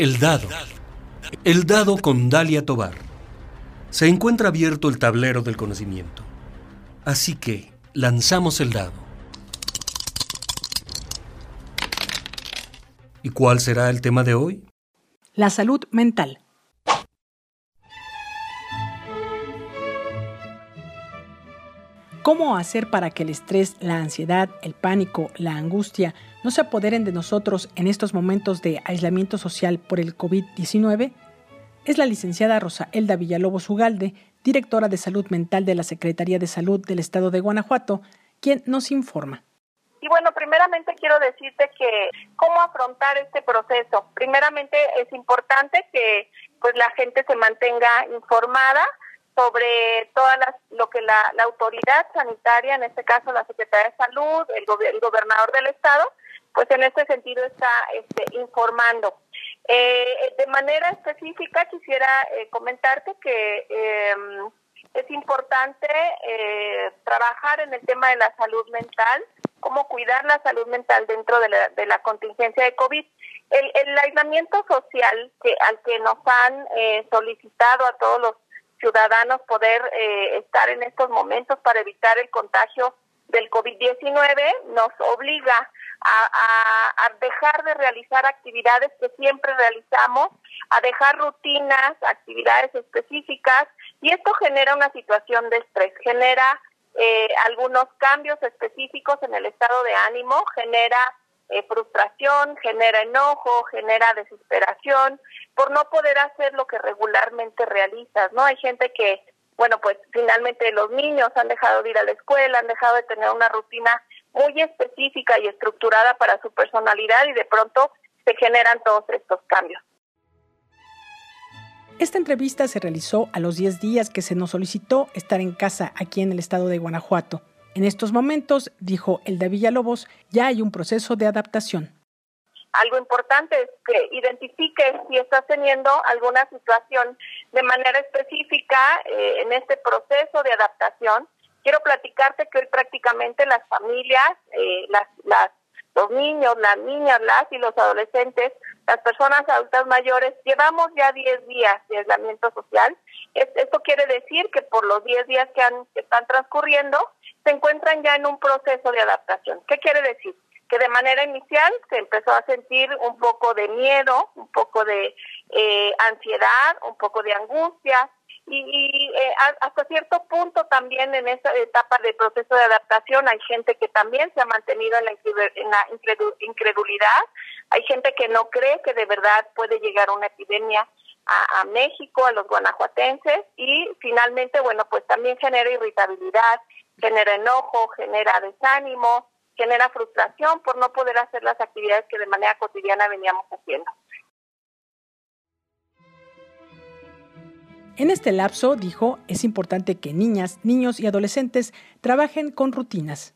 El dado. El dado con Dalia Tobar. Se encuentra abierto el tablero del conocimiento. Así que lanzamos el dado. ¿Y cuál será el tema de hoy? La salud mental. ¿Cómo hacer para que el estrés, la ansiedad, el pánico, la angustia no se apoderen de nosotros en estos momentos de aislamiento social por el COVID-19? Es la licenciada Rosa Elda Villalobos Ugalde, directora de salud mental de la Secretaría de Salud del Estado de Guanajuato, quien nos informa. Y bueno, primeramente quiero decirte que cómo afrontar este proceso. Primeramente es importante que pues la gente se mantenga informada sobre todas lo que la, autoridad sanitaria, en este caso la Secretaría de Salud, el, gobernador del estado, pues en este sentido está este, informando. Eh, de manera específica quisiera eh, comentarte que em, es importante eh, trabajar en el tema de la salud mental, cómo cuidar la salud mental dentro de la, de la contingencia de COVID. El, el aislamiento social que al que nos han solicitado a todos los ciudadanos poder eh, estar en estos momentos para evitar el contagio del COVID-19 nos obliga a, a, dejar de realizar actividades que siempre realizamos, a dejar rutinas, actividades específicas, y esto genera una situación de estrés, genera eh, algunos cambios específicos en el estado de ánimo, genera eh, frustración, genera enojo, genera desesperación por no poder hacer lo que regularmente realizas, ¿no? Hay gente que, bueno, pues finalmente los niños han dejado de ir a la escuela, han dejado de tener una rutina muy específica y estructurada para su personalidad y de pronto se generan todos estos cambios. Esta entrevista se realizó a los 10 días que se nos solicitó estar en casa aquí en el estado de Guanajuato. En estos momentos, dijo el de Villalobos, ya hay un proceso de adaptación. Algo importante es que identifiques si estás teniendo alguna situación de manera específica eh, en este proceso de adaptación. Quiero platicarte que hoy prácticamente las familias, eh, las, las, los niños, las niñas, las y los adolescentes, las personas adultas mayores, llevamos ya 10 días de aislamiento social. esto quiere decir que por los 10 días que están transcurriendo, se encuentran ya en un proceso de adaptación. ¿Qué quiere decir? Que de manera inicial se empezó a sentir un poco de miedo, un poco de eh, ansiedad, un poco de angustia, y, eh, hasta cierto punto también en esa etapa de proceso de adaptación hay gente que también se ha mantenido en la, incredulidad, hay gente que no cree que de verdad puede llegar una epidemia a, México, a los guanajuatenses y finalmente, bueno, pues también genera irritabilidad, genera enojo, genera desánimo, genera frustración por no poder hacer las actividades que de manera cotidiana veníamos haciendo. En este lapso, dijo, es importante que niñas, niños y adolescentes trabajen con rutinas.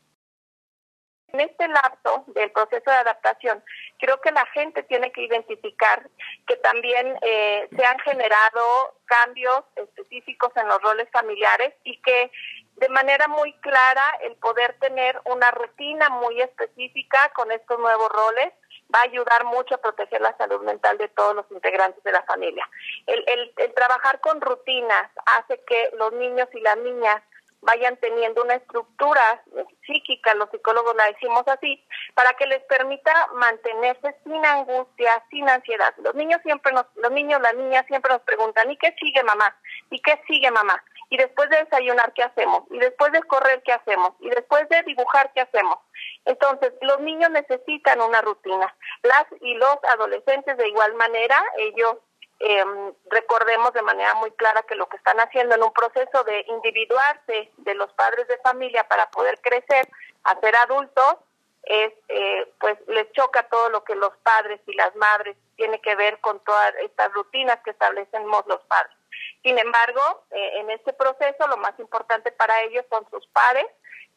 En este lapso del proceso de adaptación, creo que la gente tiene que identificar que también eh, se han generado cambios específicos en los roles familiares y que de manera muy clara el poder tener una rutina muy específica con estos nuevos roles va a ayudar mucho a proteger la salud mental de todos los integrantes de la familia. El, el, el trabajar con rutinas hace que los niños y las niñas vayan teniendo una estructura psíquica, los psicólogos la decimos así, para que les permita mantenerse sin angustia, sin ansiedad. Los niños siempre nos, los niños, las niñas siempre nos preguntan, ¿y qué sigue mamá? ¿Y qué sigue mamá? Y después de desayunar, ¿qué hacemos? Y después de correr, ¿qué hacemos? Y después de dibujar, ¿qué hacemos? Entonces, los niños necesitan una rutina. Las y los adolescentes de igual manera, ellos eh, recordemos de manera muy clara que lo que están haciendo en un proceso de individuarse de los padres de familia para poder crecer a ser adultos, es, eh, pues les choca todo lo que los padres y las madres tiene que ver con todas estas rutinas que establecemos los padres. Sin embargo, eh, en este proceso lo más importante para ellos son sus padres,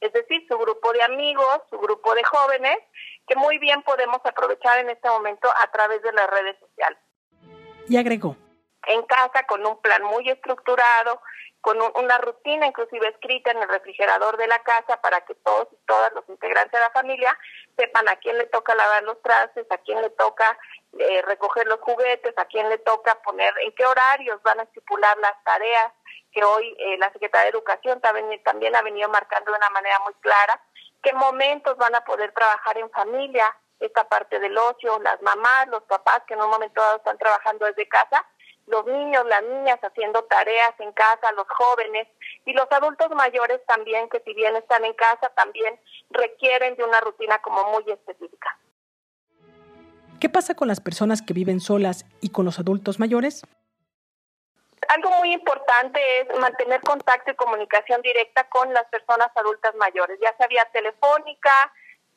es decir, su grupo de amigos, su grupo de jóvenes, que muy bien podemos aprovechar en este momento a través de las redes sociales y agregó. En casa, con un plan muy estructurado, con una rutina inclusive escrita en el refrigerador de la casa para que todos y todas los integrantes de la familia sepan a quién le toca lavar los trastes, a quién le toca eh, recoger los juguetes, a quién le toca poner, en qué horarios van a estipular las tareas que hoy eh, la Secretaría de Educación también, también ha venido marcando de una manera muy clara, qué momentos van a poder trabajar en familia, esta parte del ocio, las mamás, los papás que en un momento dado están trabajando desde casa, los niños, las niñas haciendo tareas en casa, los jóvenes y los adultos mayores también, que si bien están en casa, también requieren de una rutina como muy específica. ¿Qué pasa con las personas que viven solas y con los adultos mayores? Algo muy importante es mantener contacto y comunicación directa con las personas adultas mayores, ya sea vía telefónica,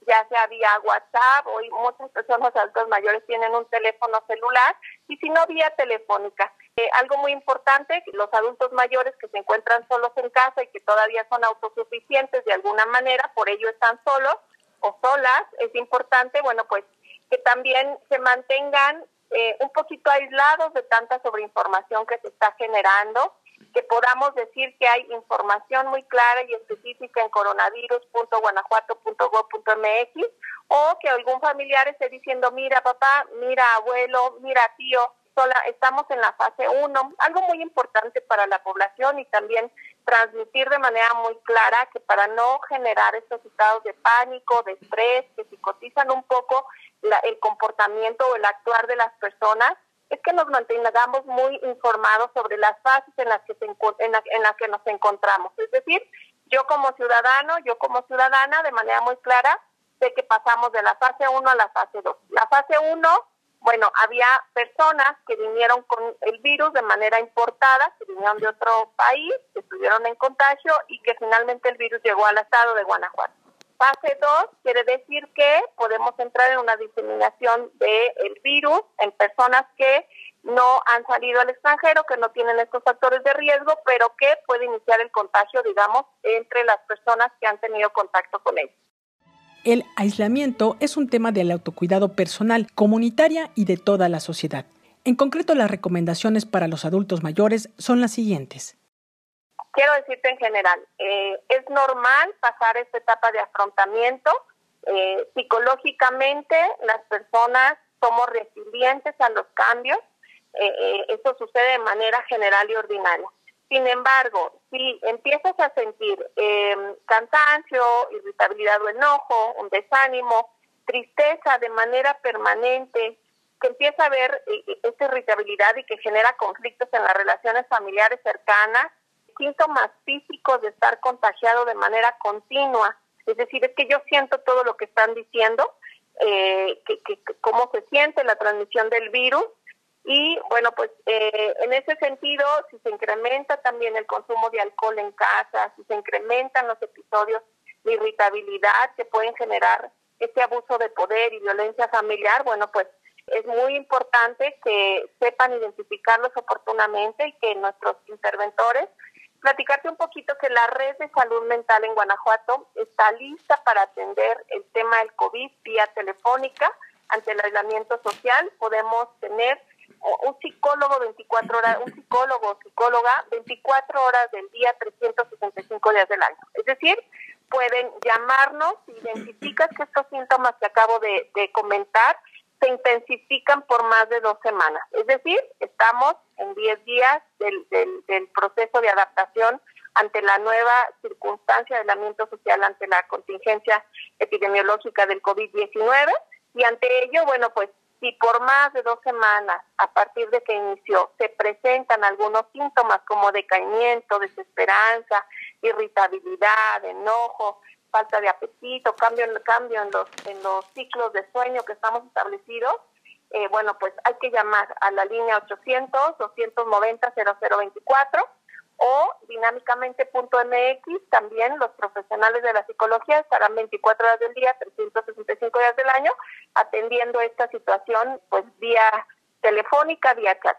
ya sea vía WhatsApp, hoy muchas personas adultas mayores tienen un teléfono celular y si no vía telefónica. Eh, algo muy importante, los adultos mayores que se encuentran solos en casa y que todavía son autosuficientes de alguna manera, por ello están solos o solas, es importante, bueno, pues que también se mantengan eh, un poquito aislados de tanta sobreinformación que se está generando que podamos decir que hay información muy clara y específica en coronavirus.guanajuato.gov.mx o que algún familiar esté diciendo, mira papá, mira abuelo, mira tío, sola, estamos en la fase 1. Algo muy importante para la población y también transmitir de manera muy clara que para no generar estos estados de pánico, de estrés, que psicotizan un poco el comportamiento o el actuar de las personas, es que nos mantengamos muy informados sobre las fases en las que se, en, las que nos encontramos. Es decir, yo como ciudadano, yo como ciudadana, de manera muy clara, sé que pasamos de la fase 1 a la fase 2. La fase 1, bueno, había personas que vinieron con el virus de manera importada, que vinieron de otro país, que estuvieron en contagio y que finalmente el virus llegó al estado de Guanajuato. Fase 2 quiere decir que podemos entrar en una diseminación del virus en personas que no han salido al extranjero, que no tienen estos factores de riesgo, pero que puede iniciar el contagio, digamos, entre las personas que han tenido contacto con ellos. El aislamiento es un tema del autocuidado personal, comunitaria y de toda la sociedad. En concreto, las recomendaciones para los adultos mayores son las siguientes quiero decirte en general, eh, es normal pasar esta etapa de afrontamiento. Eh, psicológicamente, las personas somos resilientes a los cambios. Eh, eso sucede de manera general y ordinaria. Sin embargo, si empiezas a sentir cansancio, irritabilidad o enojo, un desánimo, tristeza de manera permanente, que empieza a haber esta irritabilidad y que genera conflictos en las relaciones familiares cercanas, síntomas físicos de estar contagiado de manera continua. Es decir, es que yo siento todo lo que están diciendo, eh, que, cómo se siente la transmisión del virus. Y bueno, pues eh, en ese sentido, si se incrementa también el consumo de alcohol en casa, si se incrementan los episodios de irritabilidad que pueden generar este abuso de poder y violencia familiar, bueno, pues es muy importante que sepan identificarlos oportunamente y que nuestros interventores platicarte un poquito que la red de salud mental en Guanajuato está lista para atender el tema del COVID vía telefónica ante el aislamiento social. Podemos tener un psicólogo 24 horas, un psicólogo psicóloga 24 horas del día, 365 días del año. Es decir, pueden llamarnos, si identificas que estos síntomas que acabo de comentar se intensifican por más de dos semanas. Es decir, estamos en 10 días del, del, proceso de adaptación ante la nueva circunstancia de aislamiento social, ante la contingencia epidemiológica del COVID-19. Y ante ello, bueno, pues si por más de dos semanas, a partir de que inició, se presentan algunos síntomas como decaimiento, desesperanza, irritabilidad, enojo, falta de apetito, cambio, cambio en, los, en los ciclos de sueño que estamos establecidos, eh, bueno, pues hay que llamar a la línea 800-290-0024 o dinámicamente.mx, también los profesionales de la psicología estarán 24 horas del día, 365 días del año, atendiendo esta situación pues vía telefónica, vía chat.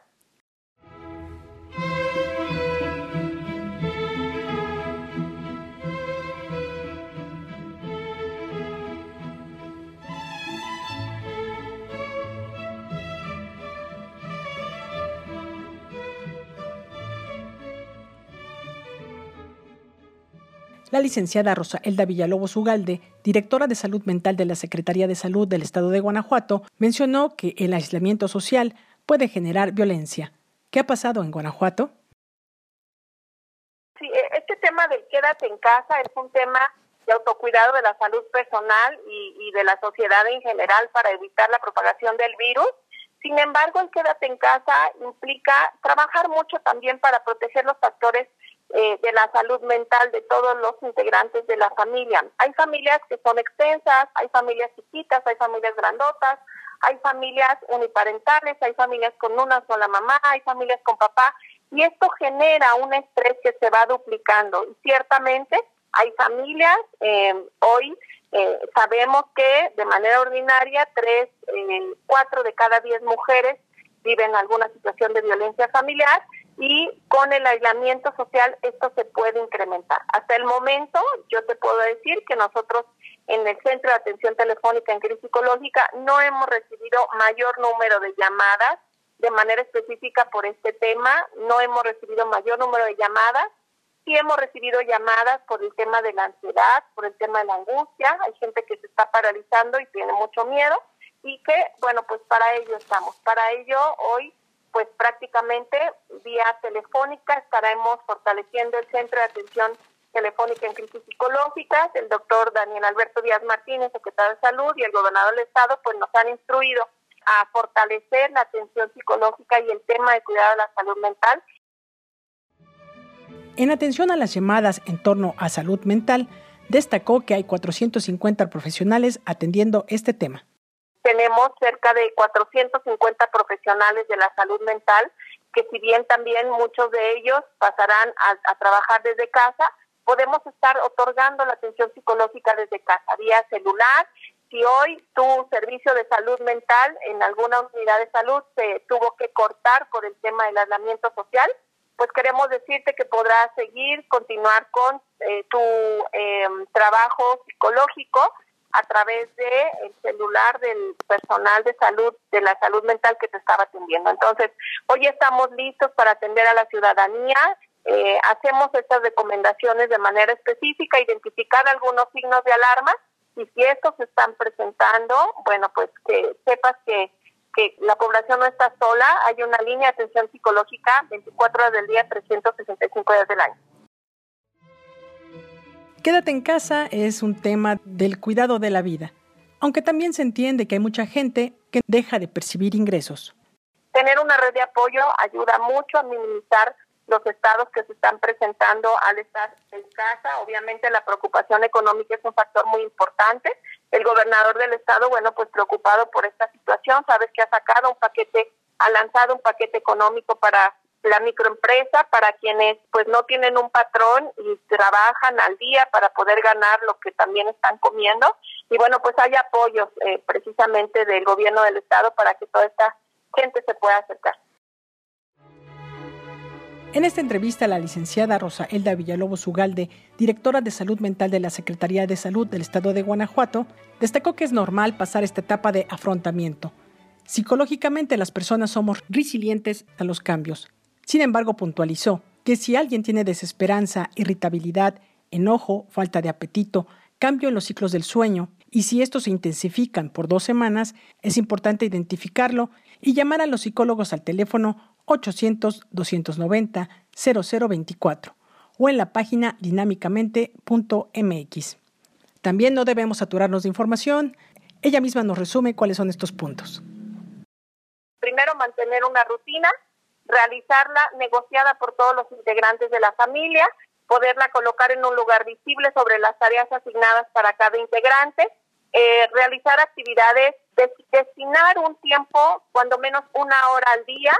La licenciada Rosa Elda Villalobos Ugalde, directora de salud mental de la Secretaría de Salud del Estado de Guanajuato, mencionó que el aislamiento social puede generar violencia. ¿Qué ha pasado en Guanajuato? Sí, e, este tema del quédate en casa es un tema de autocuidado de la salud personal y, y de la sociedad en general para evitar la propagación del virus. Sin embargo, el quédate en casa implica trabajar mucho también para proteger los factores eh, de la salud mental de todos los integrantes de la familia. Hay familias que son extensas, hay familias chiquitas, hay familias grandotas, hay familias uniparentales, hay familias con una sola mamá, hay familias con papá, y esto genera un estrés que se va duplicando. Y ciertamente hay familias, eh, hoy eh, sabemos que de manera ordinaria, tres, eh, cuatro de cada diez mujeres viven alguna situación de violencia familiar y con el aislamiento social esto se puede incrementar. Hasta el momento yo te puedo decir que nosotros en el Centro de Atención Telefónica en Crisis Psicológica no hemos recibido mayor número de llamadas de manera específica por este tema, no hemos recibido mayor número de llamadas, sí hemos recibido llamadas por el tema de la ansiedad, por el tema de la angustia, hay gente que se está paralizando y tiene mucho miedo y que, bueno, pues para ello estamos. Para ello hoy pues prácticamente vía telefónica estaremos fortaleciendo el Centro de Atención Telefónica en Crisis Psicológicas. El doctor Daniel Alberto Díaz Martínez, secretario de Salud, y el gobernador del Estado, pues nos han instruido a fortalecer la atención psicológica y el tema de cuidado de la salud mental. En atención a las llamadas en torno a salud mental, destacó que hay 450 profesionales atendiendo este tema tenemos cerca de 450 profesionales de la salud mental, que si bien también muchos de ellos pasarán a, trabajar desde casa, podemos estar otorgando la atención psicológica desde casa, vía celular. Si hoy tu servicio de salud mental en alguna unidad de salud se tuvo que cortar por el tema del aislamiento social, pues queremos decirte que podrás seguir, continuar con eh, tu eh, trabajo psicológico a través de el celular del personal de salud, de la salud mental que te estaba atendiendo. Entonces, hoy estamos listos para atender a la ciudadanía. Eh, hacemos estas recomendaciones de manera específica, identificar algunos signos de alarma y si estos se están presentando, bueno, pues que sepas que, que la población no está sola, hay una línea de atención psicológica 24 horas del día, 365 días del año. Quédate en casa es un tema del cuidado de la vida, aunque también se entiende que hay mucha gente que deja de percibir ingresos. Tener una red de apoyo ayuda mucho a minimizar los estados que se están presentando al estar en casa. Obviamente la preocupación económica es un factor muy importante. El gobernador del estado, bueno, pues preocupado por esta situación, sabes que ha sacado un paquete, ha lanzado un paquete económico para la microempresa para quienes pues no tienen un patrón y trabajan al día para poder ganar lo que también están comiendo y bueno pues hay apoyos eh, precisamente del gobierno del estado para que toda esta gente se pueda acercar. En esta entrevista, la licenciada Rosa Elda Villalobos Ugalde, directora de Salud Mental de la Secretaría de Salud del Estado de Guanajuato, destacó que es normal pasar esta etapa de afrontamiento. Psicológicamente las personas somos resilientes a los cambios, sin embargo, puntualizó que si alguien tiene desesperanza, irritabilidad, enojo, falta de apetito, cambio en los ciclos del sueño, y si estos se intensifican por dos semanas, es importante identificarlo y llamar a los psicólogos al teléfono 800-290-0024 o en la página dinámicamente.mx. También no debemos saturarnos de información. Ella misma nos resume cuáles son estos puntos. Primero, mantener una rutina realizarla negociada por todos los integrantes de la familia, poderla colocar en un lugar visible sobre las tareas asignadas para cada integrante, eh, realizar actividades, destinar un tiempo, cuando menos una hora al día,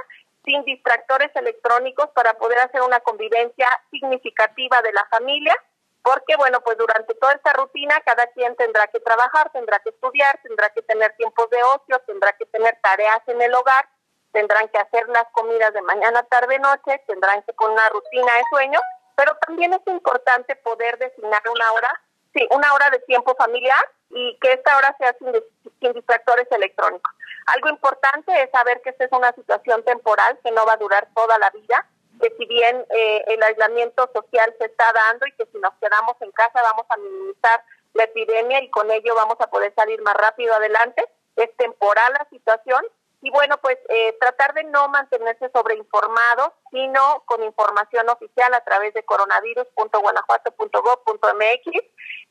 sin distractores electrónicos para poder hacer una convivencia significativa de la familia, porque bueno, pues durante toda esta rutina cada quien tendrá que trabajar, tendrá que estudiar, tendrá que tener tiempos de ocio, tendrá que tener tareas en el hogar tendrán que hacer las comidas de mañana, tarde, noche, tendrán que poner una rutina de sueño, pero también es importante poder designar una hora, sí, una hora de tiempo familiar y que esta hora sea sin, sin distractores electrónicos. Algo importante es saber que esta es una situación temporal que no va a durar toda la vida. que si bien eh, el aislamiento social se está dando y que si nos quedamos en casa vamos a minimizar la epidemia y con ello vamos a poder salir más rápido adelante, es temporal la situación y bueno, pues eh, tratar de no mantenerse sobreinformados, sino con información oficial a través de coronavirus.guanajuato.gov.mx,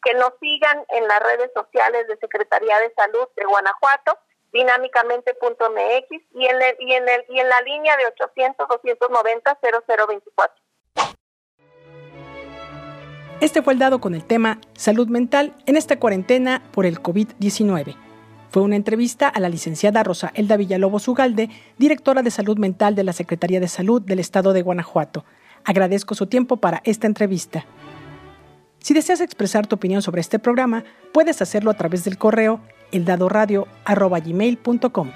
que nos sigan en las redes sociales de Secretaría de Salud de Guanajuato, dinámicamente.mx y en el, y en el y en la línea de 800 290 0024. Este fue el dado con el tema Salud mental en esta cuarentena por el COVID-19. Fue una entrevista a la licenciada Rosa Elda Villalobos Ugalde, directora de Salud Mental de la Secretaría de Salud del Estado de Guanajuato. Agradezco su tiempo para esta entrevista. Si deseas expresar tu opinión sobre este programa, puedes hacerlo a través del correo eldadoradio.gmail.com.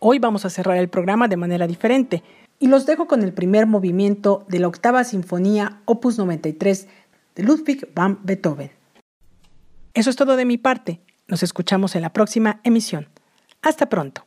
Hoy vamos a cerrar el programa de manera diferente y los dejo con el primer movimiento de la octava sinfonía opus 93 de Ludwig van Beethoven. Eso es todo de mi parte. Nos escuchamos en la próxima emisión. Hasta pronto.